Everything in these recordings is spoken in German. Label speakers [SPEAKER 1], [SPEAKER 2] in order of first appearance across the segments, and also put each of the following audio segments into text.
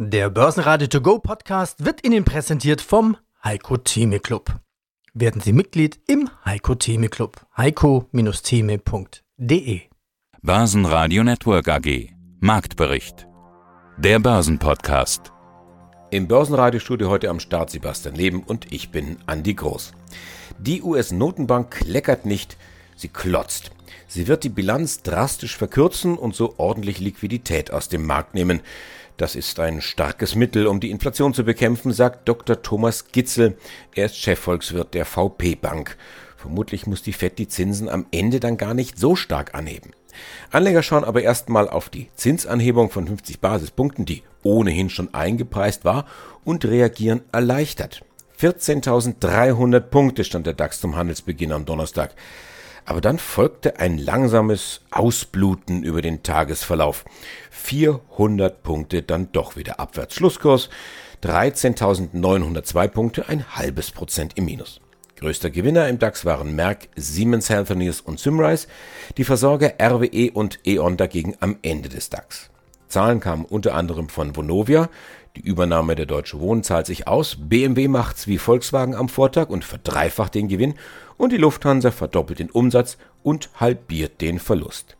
[SPEAKER 1] Der Börsenradio To Go Podcast wird Ihnen präsentiert vom Heiko Theme Club. Werden Sie Mitglied im Heiko Theme Club. heiko-theme.de
[SPEAKER 2] Börsenradio Network AG Marktbericht Der Börsenpodcast
[SPEAKER 3] Im Börsenradiostudio heute am Start Sebastian Leben und ich bin Andi Groß. Die US-Notenbank kleckert nicht, sie klotzt. Sie wird die Bilanz drastisch verkürzen und so ordentlich Liquidität aus dem Markt nehmen. Das ist ein starkes Mittel, um die Inflation zu bekämpfen, sagt Dr. Thomas Gitzel. Er ist Chefvolkswirt der VP Bank. Vermutlich muss die FED die Zinsen am Ende dann gar nicht so stark anheben. Anleger schauen aber erstmal auf die Zinsanhebung von 50 Basispunkten, die ohnehin schon eingepreist war, und reagieren erleichtert. 14.300 Punkte stand der DAX zum Handelsbeginn am Donnerstag. Aber dann folgte ein langsames Ausbluten über den Tagesverlauf. 400 Punkte dann doch wieder abwärts. Schlusskurs 13.902 Punkte, ein halbes Prozent im Minus. Größter Gewinner im DAX waren Merck, Siemens Healthineers und Symrise, die Versorger RWE und E.ON dagegen am Ende des DAX. Zahlen kamen unter anderem von Vonovia, die Übernahme der Deutsche Wohnen zahlt sich aus, BMW macht's wie Volkswagen am Vortag und verdreifacht den Gewinn. Und die Lufthansa verdoppelt den Umsatz und halbiert den Verlust.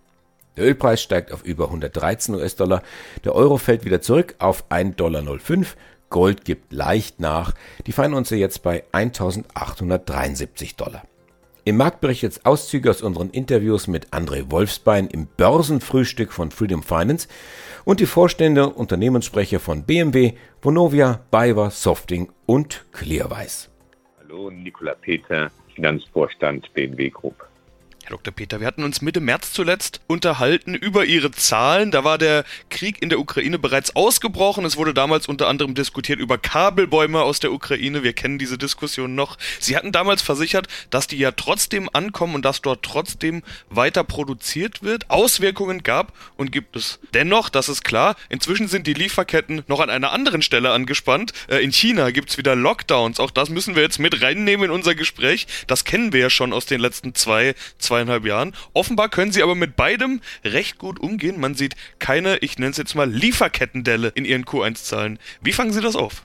[SPEAKER 3] Der Ölpreis steigt auf über 113 US-Dollar, der Euro fällt wieder zurück auf 1,05 Dollar, Gold gibt leicht nach, die Feinunze jetzt bei 1873 Dollar. Im Marktbericht jetzt Auszüge aus unseren Interviews mit André Wolfsbein im Börsenfrühstück von Freedom Finance und die Vorstände Unternehmenssprecher von BMW, Vonovia, Bayer, Softing und Clearwise.
[SPEAKER 4] Hallo, Nikola Peter, Finanzvorstand BMW Group.
[SPEAKER 5] Herr Dr. Peter, wir hatten uns Mitte März zuletzt unterhalten über Ihre Zahlen. Da war der Krieg in der Ukraine bereits ausgebrochen. Es wurde damals unter anderem diskutiert über Kabelbäume aus der Ukraine. Wir kennen diese Diskussion noch. Sie hatten damals versichert, dass die ja trotzdem ankommen und dass dort trotzdem weiter produziert wird. Auswirkungen gab und gibt es. Dennoch, das ist klar, inzwischen sind die Lieferketten noch an einer anderen Stelle angespannt. Äh, in China gibt es wieder Lockdowns. Auch das müssen wir jetzt mit reinnehmen in unser Gespräch. Das kennen wir ja schon aus den letzten zwei, zwei zweieinhalb Jahren. Offenbar können sie aber mit beidem recht gut umgehen. Man sieht keine, ich nenne es jetzt mal, Lieferkettendelle in ihren Q1-Zahlen. Wie fangen Sie das auf?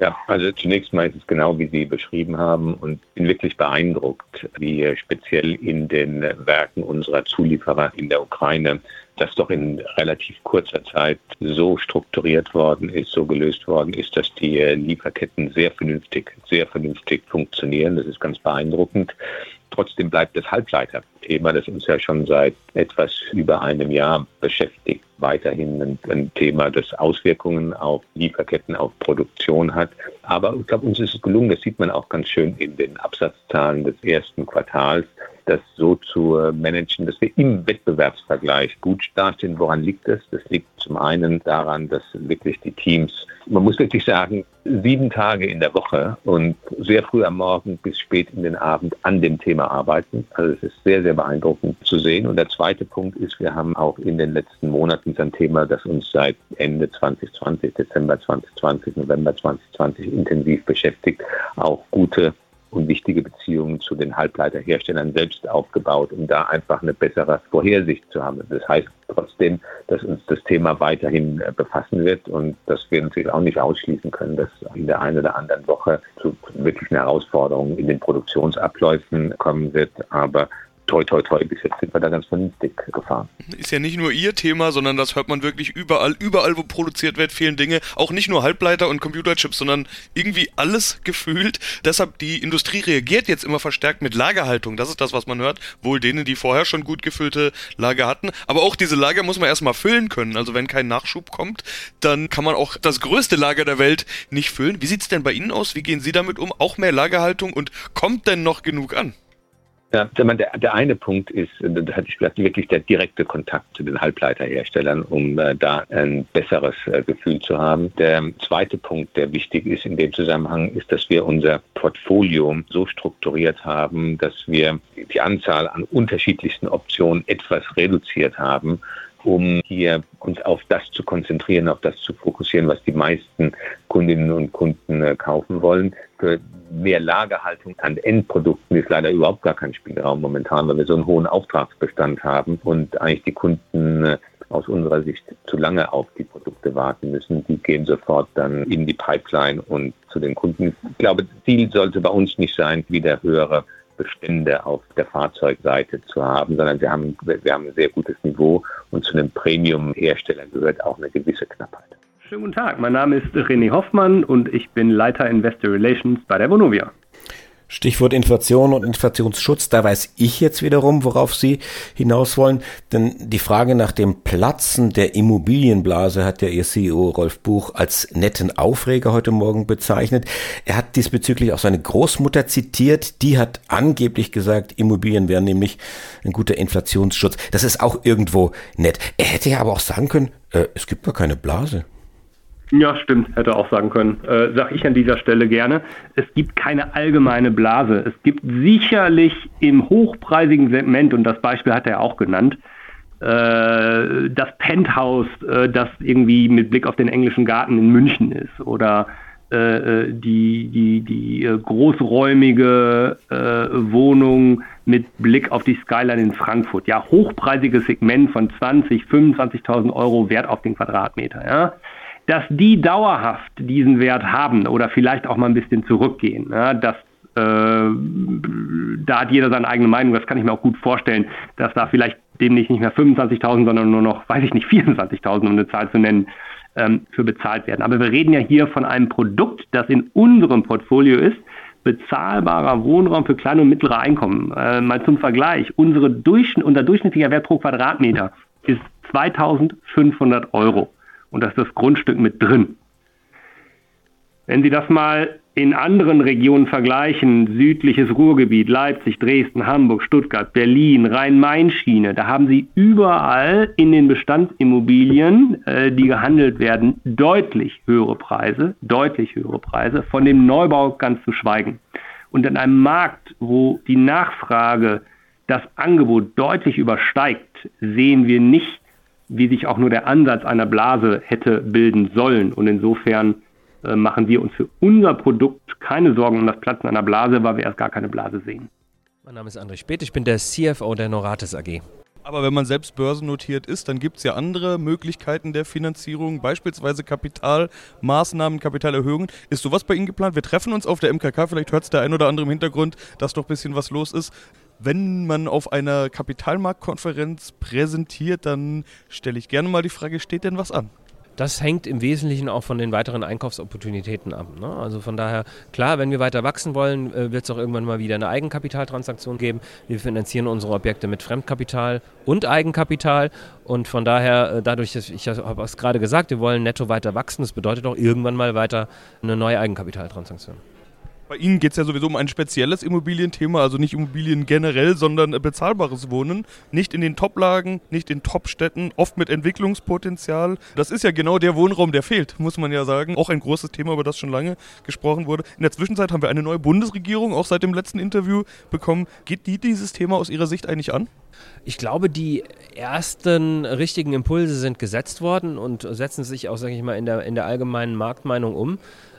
[SPEAKER 4] Ja, also zunächst mal ist es genau, wie Sie beschrieben haben und bin wirklich beeindruckt, wie speziell in den Werken unserer Zulieferer in der Ukraine das doch in relativ kurzer Zeit so strukturiert worden ist, so gelöst worden ist, dass die Lieferketten sehr vernünftig, sehr vernünftig funktionieren. Das ist ganz beeindruckend. Trotzdem bleibt das Halbleiterthema, das uns ja schon seit etwas über einem Jahr beschäftigt, weiterhin ein, ein, Thema, das Auswirkungen auf Lieferketten, auf Produktion hat. Aber ich glaube, uns ist es gelungen, das sieht man auch ganz schön in den Absatzzahlen des ersten Quartals, das so zu äh, managen, dass wir im Wettbewerbsvergleich gut dastehen. Woran liegt das? Das liegt zum einen daran, dass wirklich die Teams, man muss wirklich sagen, sieben Tage in der Woche und sehr früh am Morgen bis spät in den Abend an dem Thema arbeiten. Also es ist sehr, sehr beeindruckend zu sehen. Und der zweite Punkt ist, wir haben auch in den letzten Monaten ein Thema, das uns seit Ende 2020, Dezember 2020, November 2020 intensiv beschäftigt, auch gute und wichtige Beziehungen zu den Halbleiterherstellern selbst aufgebaut, um da einfach eine bessere Vorhersicht zu haben. Das heißt trotzdem, dass uns das Thema weiterhin äh, befassen wird und dass wir natürlich auch nicht ausschließen können, dass in der einen oder anderen Woche zu wirklichen Herausforderungen in den Produktionsabläufen kommen wird. Aber toi, toi, toi, bis jetzt sind wir da ganz vernünftig gefahren.
[SPEAKER 5] Ist ja nicht nur Ihr Thema, sondern das hört man wirklich überall. Überall, wo produziert wird, fehlen Dinge. Auch nicht nur Halbleiter und Computerchips, sondern irgendwie alles gefühlt. Deshalb, die Industrie reagiert jetzt immer verstärkt mit Lagerhaltung. Das ist das, was man hört. Wohl denen, die vorher schon gut gefüllte Lager hatten. Aber auch diese Lager muss man erstmal füllen können. Also wenn kein Nachschub kommt, dann kann man auch das größte Lager der Welt nicht füllen. Wie sieht's denn bei Ihnen aus? Wie gehen Sie damit um? Auch mehr Lagerhaltung und kommt denn noch genug an?
[SPEAKER 4] Ja, der, der eine Punkt ist, da hatte ich gesagt, wirklich der direkte Kontakt zu den Halbleiterherstellern, um äh, da ein besseres äh, Gefühl zu haben. Der zweite Punkt, der wichtig ist in dem Zusammenhang, ist, dass wir unser Portfolio so strukturiert haben, dass wir die Anzahl an unterschiedlichsten Optionen etwas reduziert haben, um hier uns auf das zu konzentrieren, auf das zu fokussieren, was die meisten Kundinnen und Kunden äh, kaufen wollen. Für mehr Lagerhaltung an Endprodukten ist leider überhaupt gar kein Spielraum momentan, weil wir so einen hohen Auftragsbestand haben und eigentlich die Kunden äh, aus unserer Sicht zu lange auf die Produkte warten müssen. Die gehen sofort dann in die Pipeline und zu den Kunden. Ich glaube, Ziel sollte bei uns nicht sein, wieder höhere Bestände auf der Fahrzeugseite zu haben, sondern wir haben, wir haben ein sehr gutes Niveau und zu einem Premium-Hersteller gehört auch eine gewisse Knappheit.
[SPEAKER 6] Schönen guten Tag, mein Name ist René Hoffmann und ich bin Leiter Investor Relations bei der Vonovia.
[SPEAKER 3] Stichwort Inflation und Inflationsschutz, da weiß ich jetzt wiederum, worauf Sie hinaus wollen. Denn die Frage nach dem Platzen der Immobilienblase hat ja Ihr CEO Rolf Buch als netten Aufreger heute Morgen bezeichnet. Er hat diesbezüglich auch seine Großmutter zitiert. Die hat angeblich gesagt, Immobilien wären nämlich ein guter Inflationsschutz. Das ist auch irgendwo nett. Er hätte ja aber auch sagen können, äh, es gibt gar keine Blase.
[SPEAKER 6] Ja, stimmt, hätte auch sagen können. Äh, sag ich an dieser Stelle gerne. Es gibt keine allgemeine Blase. Es gibt sicherlich im hochpreisigen Segment, und das Beispiel hat er auch genannt, äh, das Penthouse, äh, das irgendwie mit Blick auf den englischen Garten in München ist oder äh, äh die, die, die äh, großräumige Wohnung mit Blick auf die Skyline in Frankfurt. Ja, hochpreisiges Segment von 20, 25.000 Euro Wert auf den Quadratmeter. Ja dass die dauerhaft diesen Wert haben oder vielleicht auch mal ein bisschen zurückgehen. Ja, äh, da hat jeder seine eigene Meinung, das kann ich mir auch gut vorstellen, dass da vielleicht demnächst nicht mehr 25.000, sondern nur noch, weiß ich nicht, 24.000, um eine Zahl zu nennen, ähm, für bezahlt werden. Aber wir reden ja hier von einem Produkt, das in unserem Portfolio ist, bezahlbarer Wohnraum für kleine und mittlere Einkommen. Äh, mal zum Vergleich, unsere Durchschnitt, unser durchschnittlicher Wert pro Quadratmeter ist 2500 Euro und da ist das Grundstück mit drin. Wenn Sie das mal in anderen Regionen vergleichen, südliches Ruhrgebiet, Leipzig, Dresden, Hamburg, Stuttgart, Berlin, Rhein-Main-Schiene, da haben Sie überall in den Bestandsimmobilien, äh, die gehandelt werden, deutlich höhere Preise, deutlich höhere Preise, von dem Neubau ganz zu schweigen. Und in einem Markt, wo die Nachfrage das Angebot deutlich übersteigt, sehen wir nicht wie sich auch nur der Ansatz einer Blase hätte bilden sollen. Und insofern äh, machen wir uns für unser Produkt keine Sorgen um das Platzen einer Blase, weil wir erst gar keine Blase sehen.
[SPEAKER 7] Mein Name ist André Speth, ich bin der CFO der Noratis AG.
[SPEAKER 5] Aber wenn man selbst börsennotiert ist, dann gibt es ja andere Möglichkeiten der Finanzierung, beispielsweise Kapitalmaßnahmen, Kapitalerhöhungen. Ist sowas bei Ihnen geplant? Wir treffen uns auf der MKK, vielleicht hört es der ein oder andere im Hintergrund, dass doch ein bisschen was los ist wenn man auf einer Kapitalmarktkonferenz präsentiert, dann stelle ich gerne mal die Frage, steht denn was an?
[SPEAKER 7] Das hängt im Wesentlichen auch von den weiteren Einkaufsopportunitäten ab. Ne? Also von daher, klar, wenn wir weiter wachsen wollen, äh, wird es auch irgendwann mal wieder eine Eigenkapitaltransaktion geben. Wir finanzieren unsere Objekte mit Fremdkapital und Eigenkapital. Und von daher, äh, dadurch, dass ich habe es gerade gesagt, wir wollen netto weiter wachsen, das bedeutet auch irgendwann mal weiter eine neue Eigenkapitaltransaktion.
[SPEAKER 5] Bei Ihnen geht es ja sowieso um ein spezielles Immobilienthema, also nicht Immobilien generell, sondern bezahlbares Wohnen. Nicht in den Toplagen, nicht in Topstädten, oft mit Entwicklungspotenzial. Das ist ja genau der Wohnraum, der fehlt, muss man ja sagen. Auch ein großes Thema, über das schon lange gesprochen wurde. In der Zwischenzeit haben wir eine neue Bundesregierung, auch seit dem letzten Interview bekommen. Geht die dieses Thema aus Ihrer Sicht eigentlich an?
[SPEAKER 7] Ich glaube, die ersten richtigen Impulse sind gesetzt worden und setzen sich auch, sage ich mal, in der, in der allgemeinen Marktmeinung um.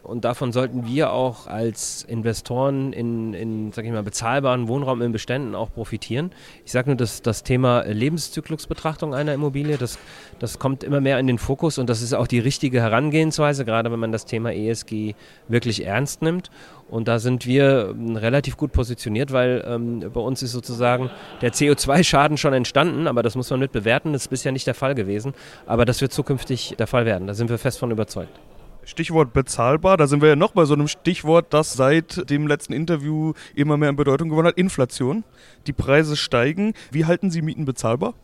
[SPEAKER 7] Und davon sollten wir auch als Investoren in, in sag ich mal, bezahlbaren Wohnraum in Beständen auch profitieren. Ich sage nur, dass das Thema Lebenszyklusbetrachtung einer Immobilie, das, das kommt immer mehr in den Fokus und das ist auch die richtige Herangehensweise, gerade wenn man das Thema ESG wirklich ernst nimmt. Und da sind wir ähm, relativ gut positioniert, weil ähm, bei uns ist sozusagen der CO2-Schaden schon entstanden, aber das muss man mit bewerten. Das ist bisher nicht der Fall gewesen. Aber das wird zukünftig der Fall werden. Da sind wir fest von überzeugt.
[SPEAKER 5] Stichwort bezahlbar, da sind wir ja noch bei so einem Stichwort, das seit dem letzten Interview immer mehr an Bedeutung gewonnen hat, Inflation. Die Preise steigen. Wie halten Sie Mieten bezahlbar?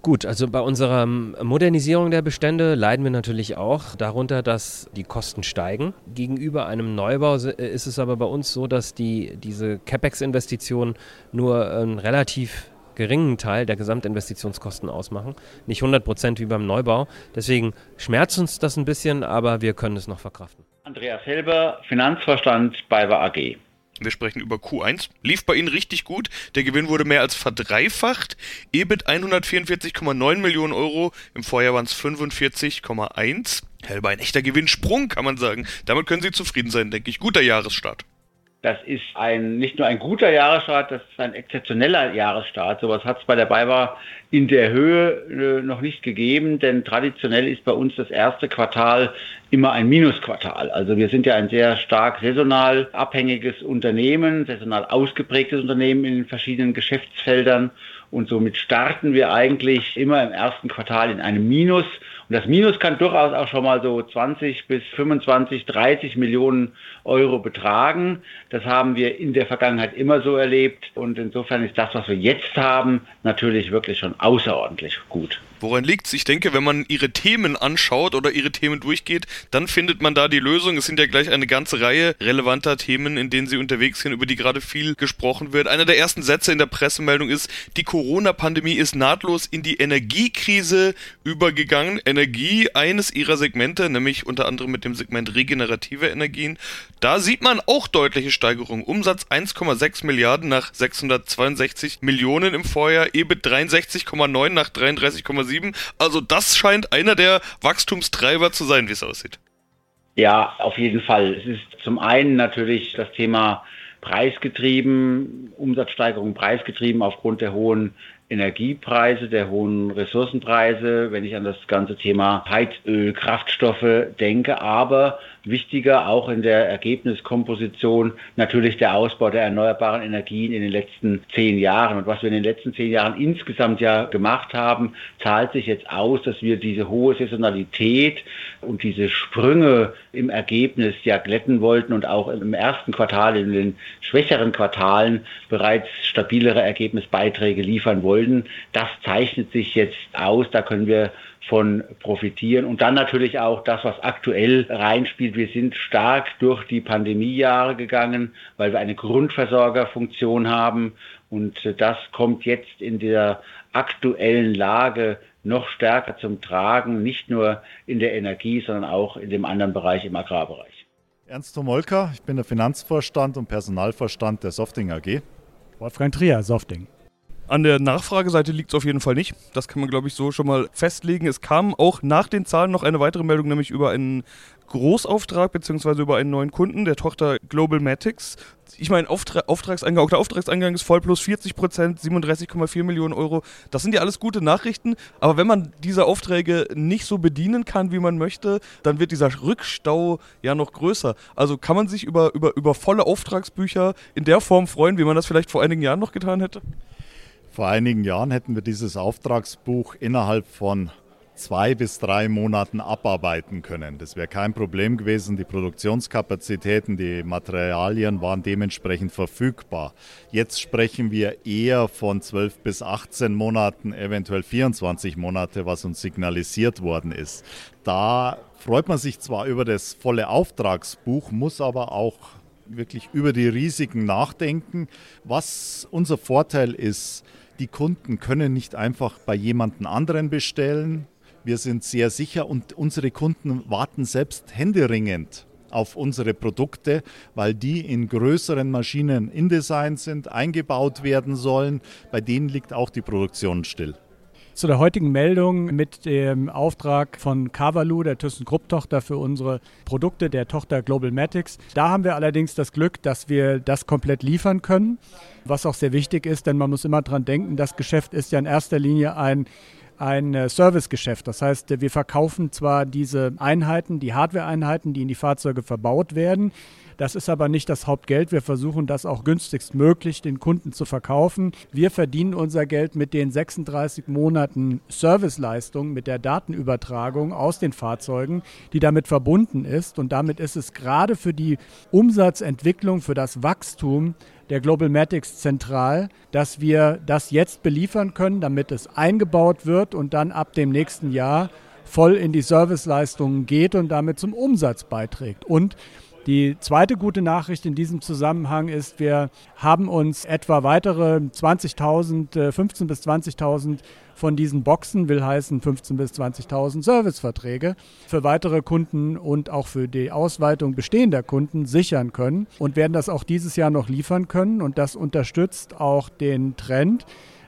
[SPEAKER 7] Gut, also bei unserer Modernisierung der Bestände leiden wir natürlich auch darunter, dass die Kosten steigen. Gegenüber einem Neubau ist es aber bei uns so, dass die, diese CapEx-Investitionen nur einen relativ geringen Teil der Gesamtinvestitionskosten ausmachen. Nicht 100 Prozent wie beim Neubau. Deswegen schmerzt uns das ein bisschen, aber wir können es noch verkraften.
[SPEAKER 8] Andreas Helber, Finanzvorstand BayWa AG.
[SPEAKER 5] Wir sprechen über Q1. Lief bei Ihnen richtig gut. Der Gewinn wurde mehr als verdreifacht. EBIT 144,9 Millionen Euro. Im Vorjahr waren es 45,1. Hellbar ein echter Gewinnsprung, kann man sagen. Damit können Sie zufrieden sein, denke ich. Guter Jahresstart.
[SPEAKER 8] Das ist ein, nicht nur ein guter Jahresstart, das ist ein exzeptioneller Jahresstart. Sowas hat es bei der BayWa in der Höhe äh, noch nicht gegeben, denn traditionell ist bei uns das erste Quartal immer ein Minusquartal. Also wir sind ja ein sehr stark saisonal abhängiges Unternehmen, saisonal ausgeprägtes Unternehmen in den verschiedenen Geschäftsfeldern und somit starten wir eigentlich immer im ersten Quartal in einem Minus und das Minus kann durchaus auch schon mal so 20 bis 25, 30 Millionen Euro betragen. Das haben wir in der Vergangenheit immer so erlebt. Und insofern ist das, was wir jetzt haben, natürlich wirklich schon außerordentlich gut.
[SPEAKER 5] Woran liegt es? Ich denke, wenn man ihre Themen anschaut oder ihre Themen durchgeht, dann findet man da die Lösung. Es sind ja gleich eine ganze Reihe relevanter Themen, in denen sie unterwegs sind, über die gerade viel gesprochen wird. Einer der ersten Sätze in der Pressemeldung ist, die Corona-Pandemie ist nahtlos in die Energiekrise übergegangen. Energie eines ihrer Segmente, nämlich unter anderem mit dem Segment regenerative Energien. Da sieht man auch deutliche Steigerungen. Umsatz 1,6 Milliarden nach 662 Millionen im Vorjahr, EBIT 63,9 nach 33,7. Also das scheint einer der Wachstumstreiber zu sein, wie es aussieht.
[SPEAKER 8] Ja, auf jeden Fall. Es ist zum einen natürlich das Thema preisgetrieben, Umsatzsteigerung preisgetrieben aufgrund der hohen Energiepreise, der hohen Ressourcenpreise, wenn ich an das ganze Thema Heizöl, Kraftstoffe denke, aber wichtiger auch in der Ergebniskomposition natürlich der Ausbau der erneuerbaren Energien in den letzten zehn Jahren. Und was wir in den letzten zehn Jahren insgesamt ja gemacht haben, zahlt sich jetzt aus, dass wir diese hohe Saisonalität und diese Sprünge im Ergebnis ja glätten wollten und auch im ersten Quartal, in den schwächeren Quartalen bereits stabilere Ergebnisbeiträge liefern wollten. Das zeichnet sich jetzt aus. Da können wir von profitieren. Und dann natürlich auch das, was aktuell reinspielt. Wir sind stark durch die Pandemiejahre gegangen, weil wir eine Grundversorgerfunktion haben. Und das kommt jetzt in der aktuellen Lage noch stärker zum Tragen, nicht nur in der Energie, sondern auch in dem anderen Bereich, im Agrarbereich.
[SPEAKER 9] Ernst Tomolka, ich bin der Finanzvorstand und Personalvorstand der Softing AG.
[SPEAKER 10] Wolfgang Trier, Softing.
[SPEAKER 5] An der Nachfrageseite liegt es auf jeden Fall nicht. Das kann man, glaube ich, so schon mal festlegen. Es kam auch nach den Zahlen noch eine weitere Meldung, nämlich über einen Großauftrag bzw. über einen neuen Kunden, der Tochter Global Matics. Ich meine, Auftra Auftragseingang, auch der Auftragseingang ist voll plus 40 Prozent, 37,4 Millionen Euro. Das sind ja alles gute Nachrichten, aber wenn man diese Aufträge nicht so bedienen kann, wie man möchte, dann wird dieser Rückstau ja noch größer. Also kann man sich über, über, über volle Auftragsbücher in der Form freuen, wie man das vielleicht vor einigen Jahren noch getan hätte?
[SPEAKER 9] Vor einigen Jahren hätten wir dieses Auftragsbuch innerhalb von zwei bis drei Monaten abarbeiten können. Das wäre kein Problem gewesen. Die Produktionskapazitäten, die Materialien waren dementsprechend verfügbar. Jetzt sprechen wir eher von 12 bis 18 Monaten, eventuell 24 Monate, was uns signalisiert worden ist. Da freut man sich zwar über das volle Auftragsbuch, muss aber auch wirklich über die Risiken nachdenken. Was unser Vorteil ist, die Kunden können nicht einfach bei jemandem anderen bestellen. Wir sind sehr sicher und unsere Kunden warten selbst händeringend auf unsere Produkte, weil die in größeren Maschinen in Design sind, eingebaut werden sollen. Bei denen liegt auch die Produktion still
[SPEAKER 10] zu der heutigen Meldung mit dem Auftrag von Cavalu, der ThyssenKrupp-Tochter für unsere Produkte der Tochter Global Matics. Da haben wir allerdings das Glück, dass wir das komplett liefern können, was auch sehr wichtig ist, denn man muss immer daran denken, das Geschäft ist ja in erster Linie ein ein äh, Servicegeschäft. Das heißt, wir verkaufen zwar diese Einheiten, die Hardware-Einheiten, die in die Fahrzeuge verbaut werden, das ist aber nicht das Hauptgeld. Wir versuchen das auch günstigst möglich den Kunden zu verkaufen. Wir verdienen unser Geld mit den 36 Monaten Serviceleistung, mit der Datenübertragung aus den Fahrzeugen, die damit verbunden ist. Und damit ist es gerade für die Umsatzentwicklung, für das Wachstum der Global Matics zentral, dass wir das jetzt beliefern können, damit es eingebaut wird und dann ab dem nächsten Jahr voll in die Serviceleistungen geht und damit zum Umsatz beiträgt. Und die zweite gute Nachricht in diesem Zusammenhang ist, wir haben uns etwa weitere 20.000, 15.000 äh, bis 20.000 von diesen Boxen, will heißen 15.000 bis 20.000 Serviceverträge für weitere Kunden und auch für die Ausweitung bestehender Kunden sichern können und werden das auch dieses Jahr noch liefern können. Und das unterstützt auch den Trend,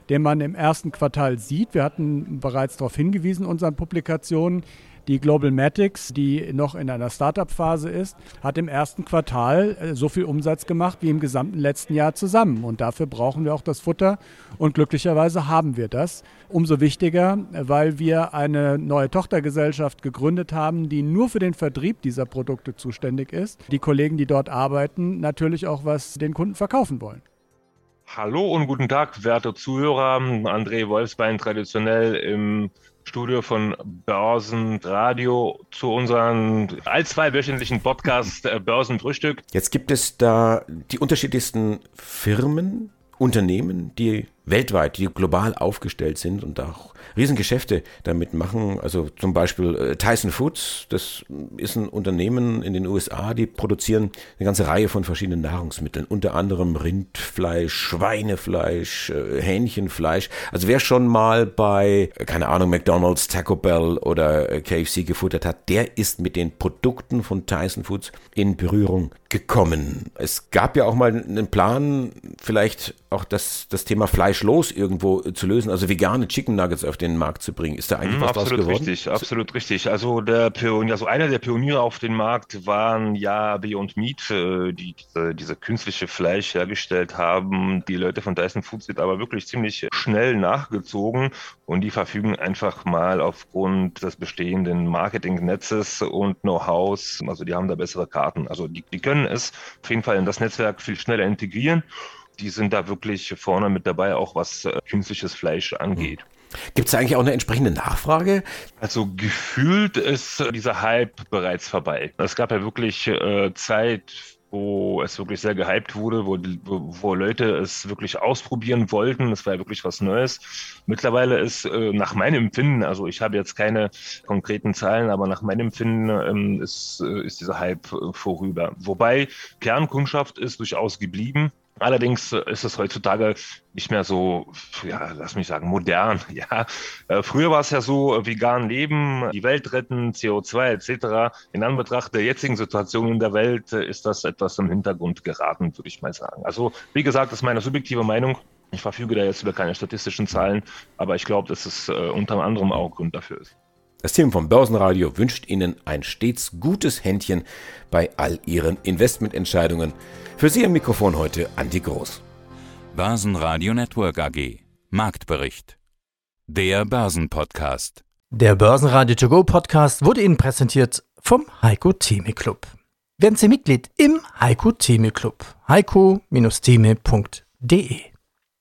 [SPEAKER 10] den man im ersten Quartal sieht. Wir hatten bereits darauf hingewiesen in unseren Publikationen, Die Global Matics, die noch in einer Startup-Phase ist, hat im ersten Quartal äh, so viel Umsatz gemacht wie im gesamten letzten Jahr zusammen. Und dafür brauchen wir auch das Futter. Und glücklicherweise haben wir das. Umso wichtiger, weil wir eine neue Tochtergesellschaft gegründet haben, die nur für den Vertrieb dieser Produkte zuständig ist. Die Kollegen, die dort arbeiten, natürlich auch was den Kunden verkaufen wollen.
[SPEAKER 11] Hallo und guten Tag, werte Zuhörer. André Wolfsbein, traditionell im Studio von Börsenradio zu unserem allzweiwöchentlichen Podcast äh, Börsenfrühstück.
[SPEAKER 3] Jetzt gibt es da die unterschiedlichsten Firmen, Unternehmen, die weltweit, die global aufgestellt sind und auch Riesengeschäfte damit machen. Also zum Beispiel äh, Tyson Foods, das ist ein Unternehmen in den USA, die produzieren eine ganze Reihe von verschiedenen Nahrungsmitteln, unter anderem Rindfleisch, Schweinefleisch, äh, Hähnchenfleisch. Also wer schon mal bei, äh, keine Ahnung, McDonald's, Taco Bell oder KFC gefuttert hat, der ist mit den Produkten von Tyson Foods in Berührung gekommen. Es gab ja auch mal einen Plan, vielleicht auch das, das Thema Fleisch los irgendwo zu lösen, also vegane Chicken Nuggets auf den Markt zu bringen. Ist da eigentlich mm, was
[SPEAKER 11] absolut
[SPEAKER 3] draus geworden?
[SPEAKER 11] Richtig, absolut richtig. Also der Pionier, also einer der Pioniere auf dem Markt waren ja Beyond Meat, äh, die diese, diese künstliche Fleisch hergestellt haben. Die Leute von Dyson Foods sind aber wirklich ziemlich schnell nachgezogen und die verfügen einfach mal aufgrund des bestehenden Marketingnetzes und Know-hows, also die haben da bessere Karten. Also die, die können es auf jeden Fall in das Netzwerk viel schneller integrieren die sind da wirklich vorne mit dabei, auch was äh, künstliches Fleisch angeht.
[SPEAKER 3] Gibt es eigentlich auch eine entsprechende Nachfrage?
[SPEAKER 11] Also gefühlt ist dieser Hype bereits vorbei. Es gab ja wirklich äh, Zeit, wo es wirklich sehr gehypt wurde, wo, wo Leute es wirklich ausprobieren wollten. Es war ja wirklich was Neues. Mittlerweile ist äh, nach meinem Empfinden, also ich habe jetzt keine konkreten Zahlen, aber nach meinem Empfinden ähm, ist, äh, ist dieser Hype äh, vorüber. Wobei Kernkundschaft ist durchaus geblieben. Allerdings äh, ist es heutzutage nicht mehr so, ja, lass mich sagen, modern. Ja, äh, früher war es ja so, vegan leben, die Welt retten, CO2 etc. In Anbetracht der jetzigen Situation in der Welt äh, ist das etwas im Hintergrund geraten, würde ich mal sagen. Also wie gesagt, das ist meine subjektive Meinung. Ich verfüge da jetzt über keine statistischen Zahlen, aber ich glaube, dass es äh, unter anderem auch Grund dafür ist.
[SPEAKER 3] Das Team vom Börsenradio wünscht Ihnen ein stets gutes Händchen bei all Ihren Investmententscheidungen. Für Sie am Mikrofon heute Andi Groß.
[SPEAKER 2] Börsenradio Network AG. Marktbericht. Der Börsenpodcast.
[SPEAKER 1] Der Börsenradio To Go Podcast wurde Ihnen präsentiert vom Heiko Theme Club. Werden Sie Mitglied im Heiko Theme Club. heiko-theme.de